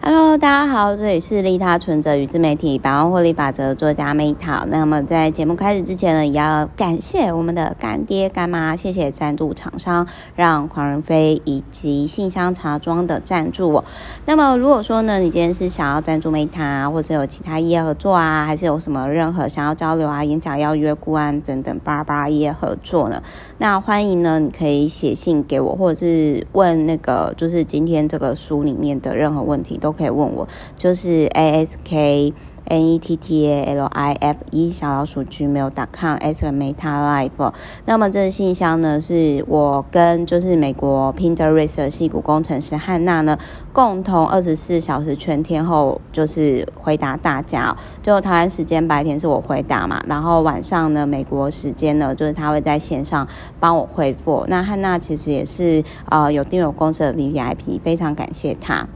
Hello，大家好，这里是利他存折与自媒体百万获利法则作家 Meta。那么在节目开始之前呢，也要感谢我们的干爹干妈，谢谢赞助厂商，让狂人飞以及信箱茶庄的赞助我。那么如果说呢，你今天是想要赞助 Meta，或者有其他业合作啊，还是有什么任何想要交流啊、演讲邀约、顾问等等巴拉巴拉业合作呢？那欢迎呢，你可以写信给我，或者是问那个就是今天这个书里面的任何问题都。都可以问我，就是 a s k n e t t a l i f e 小老鼠 gmail.com s meta life。那么这个信箱呢，是我跟就是美国 Pinterest 的矽谷工程师汉娜呢，共同二十四小时全天候就是回答大家。就台湾时间白天是我回答嘛，然后晚上呢，美国时间呢，就是他会在线上帮我回复。那汉娜其实也是呃有订阅公司的 VIP，非常感谢他。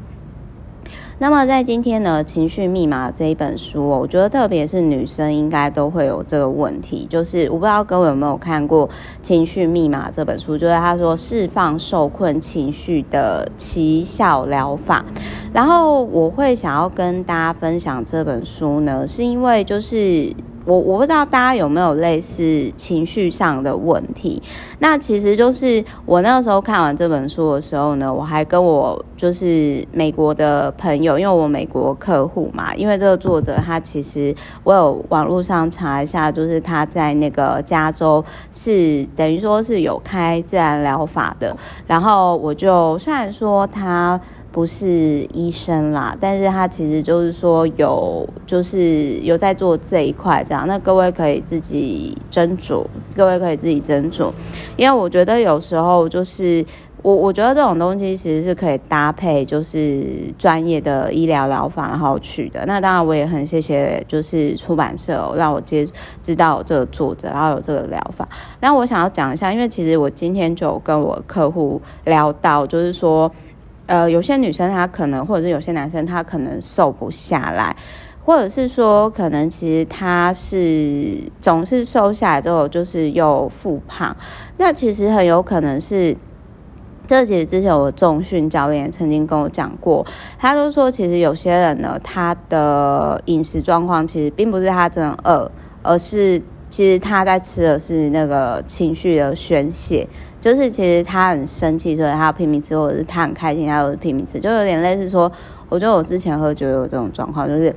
那么在今天呢，《情绪密码》这一本书哦，我觉得特别是女生应该都会有这个问题，就是我不知道各位有没有看过《情绪密码》这本书，就是他说释放受困情绪的奇效疗法。然后我会想要跟大家分享这本书呢，是因为就是。我我不知道大家有没有类似情绪上的问题，那其实就是我那个时候看完这本书的时候呢，我还跟我就是美国的朋友，因为我美国客户嘛，因为这个作者他其实我有网络上查一下，就是他在那个加州是等于说是有开自然疗法的，然后我就虽然说他。不是医生啦，但是他其实就是说有，就是有在做这一块这样。那各位可以自己斟酌，各位可以自己斟酌，因为我觉得有时候就是我，我觉得这种东西其实是可以搭配，就是专业的医疗疗法然后去的。那当然我也很谢谢，就是出版社，让我接知道这个作者，然后有这个疗法。那我想要讲一下，因为其实我今天就跟我客户聊到，就是说。呃，有些女生她可能，或者是有些男生他可能瘦不下来，或者是说，可能其实他是总是瘦下来之后，就是又复胖。那其实很有可能是，这其实之前我重训教练曾经跟我讲过，他都说，其实有些人呢，他的饮食状况其实并不是他真的饿，而是。其实他在吃的是那个情绪的宣泄，就是其实他很生气，所以他要拼命吃，或者是他很开心，他又拼命吃，就有点类似说，我觉得我之前喝酒有这种状况，就是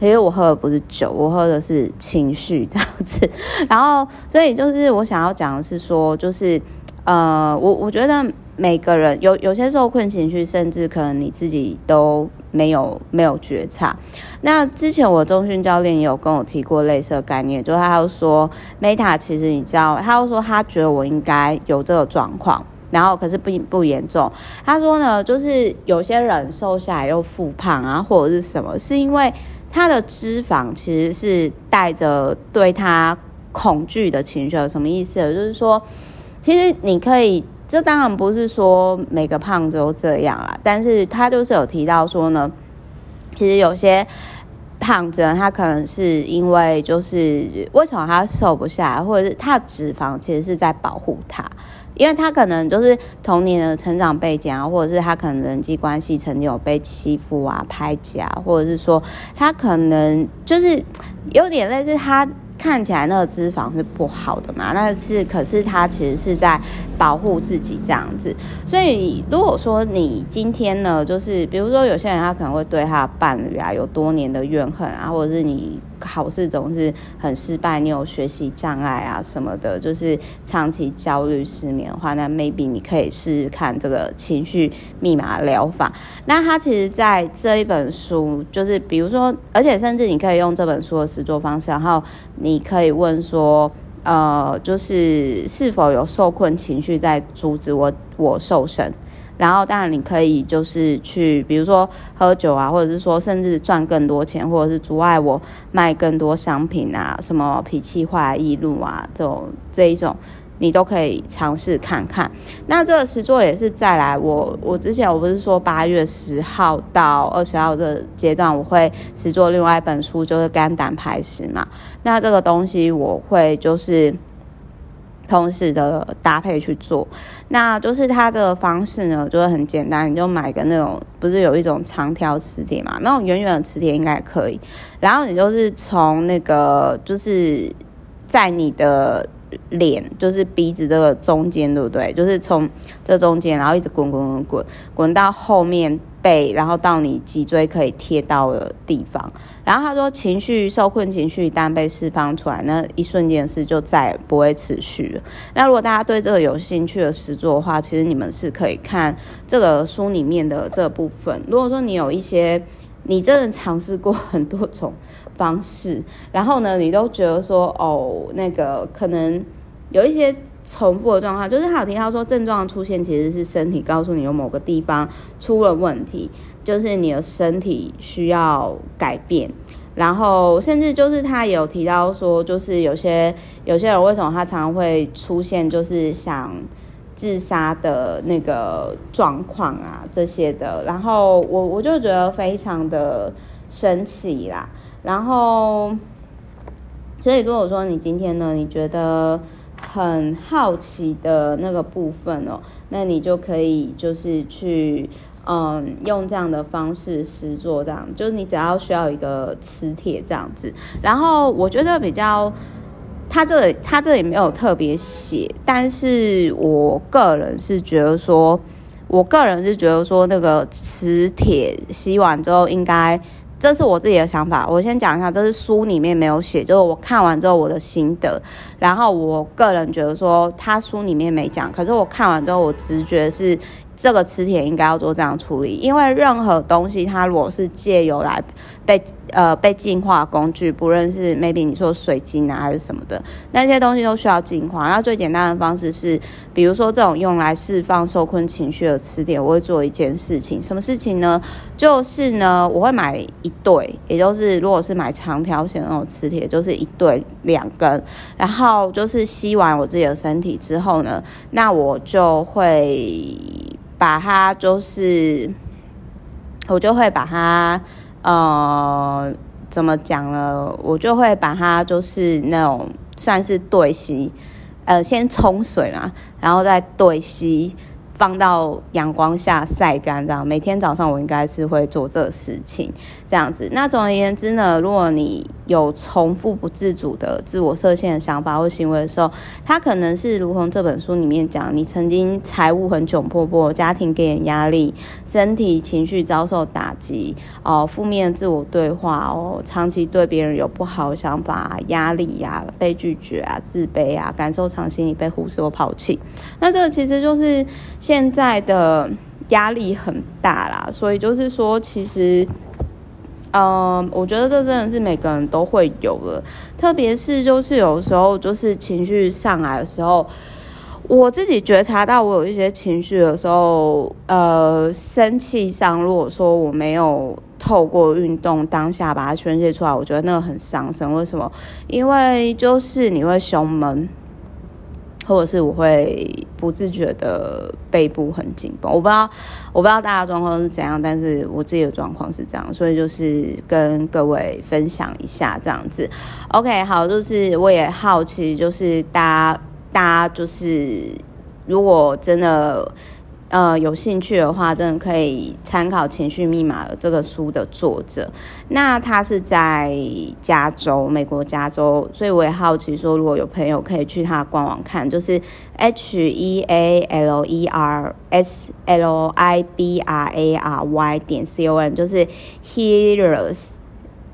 其实我喝的不是酒，我喝的是情绪这样子。然后，所以就是我想要讲的是说，就是呃，我我觉得每个人有有些受困情绪，甚至可能你自己都。没有没有觉察。那之前我中训教练也有跟我提过类似的概念，就是他又说，Meta 其实你知道，他又说他觉得我应该有这个状况，然后可是不不严重。他说呢，就是有些人瘦下来又复胖啊，或者是什么，是因为他的脂肪其实是带着对他恐惧的情绪。有什么意思？就是说，其实你可以。这当然不是说每个胖子都这样啦，但是他就是有提到说呢，其实有些胖子，他可能是因为就是为什么他瘦不下来，或者是他的脂肪其实是在保护他，因为他可能就是童年的成长背景啊，或者是他可能人际关系曾经有被欺负啊、排挤啊，或者是说他可能就是有点类似他。看起来那个脂肪是不好的嘛，那是可是它其实是在保护自己这样子。所以如果说你今天呢，就是比如说有些人他可能会对他的伴侣啊有多年的怨恨啊，或者是你考试总是很失败，你有学习障碍啊什么的，就是长期焦虑失眠的话，那 maybe 你可以试试看这个情绪密码疗法。那它其实在这一本书，就是比如说，而且甚至你可以用这本书的实作方式，然后你可以问说，呃，就是是否有受困情绪在阻止我我瘦身？然后当然你可以就是去，比如说喝酒啊，或者是说甚至赚更多钱，或者是阻碍我卖更多商品啊，什么脾气坏、易怒啊，这种这一种，你都可以尝试看看。那这个实作也是再来我，我之前我不是说八月十号到二十号的阶段，我会实作另外一本书，就是肝胆排石嘛。那这个东西我会就是。同时的搭配去做，那就是它的方式呢，就是很简单，你就买个那种，不是有一种长条磁铁嘛，那种圆圆的磁铁应该可以，然后你就是从那个就是在你的。脸就是鼻子这个中间，对不对？就是从这中间，然后一直滚滚滚滚滚到后面背，然后到你脊椎可以贴到的地方。然后他说，情绪受困情绪一旦被释放出来，那一瞬间是就再不会持续了。那如果大家对这个有兴趣的实作的话，其实你们是可以看这个书里面的这部分。如果说你有一些，你真的尝试过很多种。方式，然后呢，你都觉得说，哦，那个可能有一些重复的状况，就是他有提到说，症状出现其实是身体告诉你有某个地方出了问题，就是你的身体需要改变，然后甚至就是他有提到说，就是有些有些人为什么他常常会出现就是想自杀的那个状况啊这些的，然后我我就觉得非常的神奇啦。然后，所以如果说你今天呢，你觉得很好奇的那个部分哦，那你就可以就是去嗯用这样的方式实做，这样就是你只要需要一个磁铁这样子。然后我觉得比较，他这里他这里没有特别写，但是我个人是觉得说，我个人是觉得说那个磁铁吸完之后应该。这是我自己的想法，我先讲一下，这是书里面没有写，就是我看完之后我的心得。然后我个人觉得说，他书里面没讲，可是我看完之后，我直觉是。这个磁铁应该要做这样处理，因为任何东西它如果是借由来被呃被净化工具，不论是 maybe 你说水晶啊还是什么的，那些东西都需要净化。那最简单的方式是，比如说这种用来释放受困情绪的磁铁，我会做一件事情，什么事情呢？就是呢，我会买一对，也就是如果是买长条形那种磁铁，就是一对两根，然后就是吸完我自己的身体之后呢，那我就会。把它就是，我就会把它，呃，怎么讲呢？我就会把它就是那种算是对吸，呃，先冲水嘛，然后再对吸。放到阳光下晒干，这样每天早上我应该是会做这个事情，这样子。那总而言之呢，如果你有重复不自主的自我设限的想法或行为的时候，它可能是如同这本书里面讲，你曾经财务很窘迫迫，家庭给你压力，身体情绪遭受打击，哦，负面自我对话，哦，长期对别人有不好的想法，压力呀、啊，被拒绝啊，自卑啊，感受长期被忽视或抛弃，那这个其实就是。现在的压力很大啦，所以就是说，其实，嗯、我觉得这真的是每个人都会有的，特别是就是有时候就是情绪上来的时候，我自己觉察到我有一些情绪的时候，呃，生气上，如果说我没有透过运动当下把它宣泄出来，我觉得那个很伤身。为什么？因为就是你会胸闷。或者是我会不自觉的背部很紧绷，我不知道，我不知道大家状况是怎样，但是我自己的状况是这样，所以就是跟各位分享一下这样子。OK，好，就是我也好奇，就是大家，大家就是如果真的。呃，有兴趣的话，真的可以参考《情绪密码》这个书的作者。那他是在加州，美国加州，所以我也好奇说，如果有朋友可以去他的官网看，就是 H E A L E R S L I B R A R Y 点 C O M，就是 Healers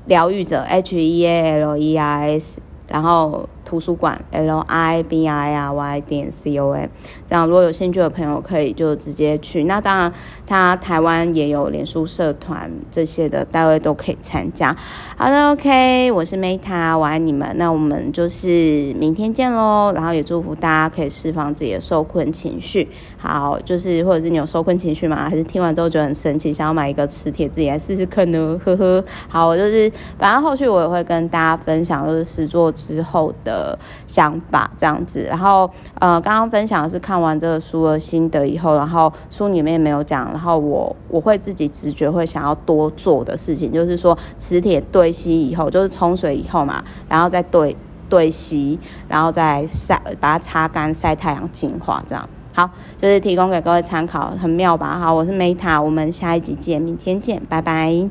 疗愈者 H E A L E R S，然后。图书馆 L I B I R Y 点 C O M，这样如果有兴趣的朋友可以就直接去。那当然，他台湾也有脸书社团这些的，大家都可以参加。好的，OK，我是 Meta，我爱你们。那我们就是明天见喽。然后也祝福大家可以释放自己的受困情绪。好，就是或者是你有受困情绪吗？还是听完之后觉得很神奇，想要买一个磁铁自己来试试看呢？呵呵。好，我就是反正后续我也会跟大家分享，就是实作之后的。想法这样子，然后呃，刚刚分享的是看完这个书的心得以后，然后书里面没有讲，然后我我会自己直觉会想要多做的事情，就是说磁铁对吸以后，就是冲水以后嘛，然后再对对吸，然后再晒，把它擦干，晒太阳净化，这样好，就是提供给各位参考，很妙吧？好，我是 Meta，我们下一集见，明天见，拜拜。